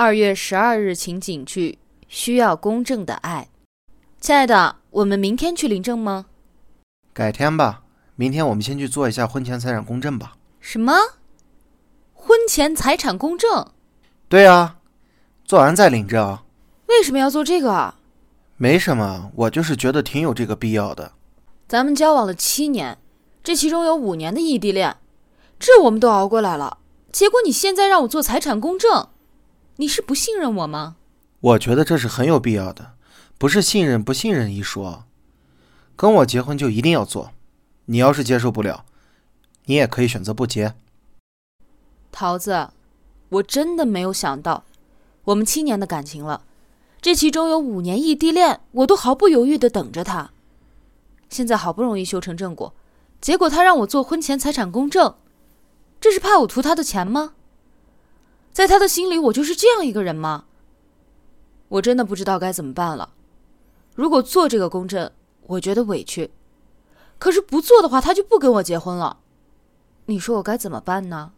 二月十二日情景剧需要公证的爱，亲爱的，我们明天去领证吗？改天吧，明天我们先去做一下婚前财产公证吧。什么？婚前财产公证？对啊，做完再领证。为什么要做这个啊？没什么，我就是觉得挺有这个必要的。咱们交往了七年，这其中有五年的异地恋，这我们都熬过来了。结果你现在让我做财产公证，你是不信任我吗？我觉得这是很有必要的，不是信任不信任一说。跟我结婚就一定要做，你要是接受不了，你也可以选择不结。桃子，我真的没有想到，我们七年的感情了，这其中有五年异地恋，我都毫不犹豫的等着他。现在好不容易修成正果，结果他让我做婚前财产公证。这是怕我图他的钱吗？在他的心里，我就是这样一个人吗？我真的不知道该怎么办了。如果做这个公证，我觉得委屈；可是不做的话，他就不跟我结婚了。你说我该怎么办呢？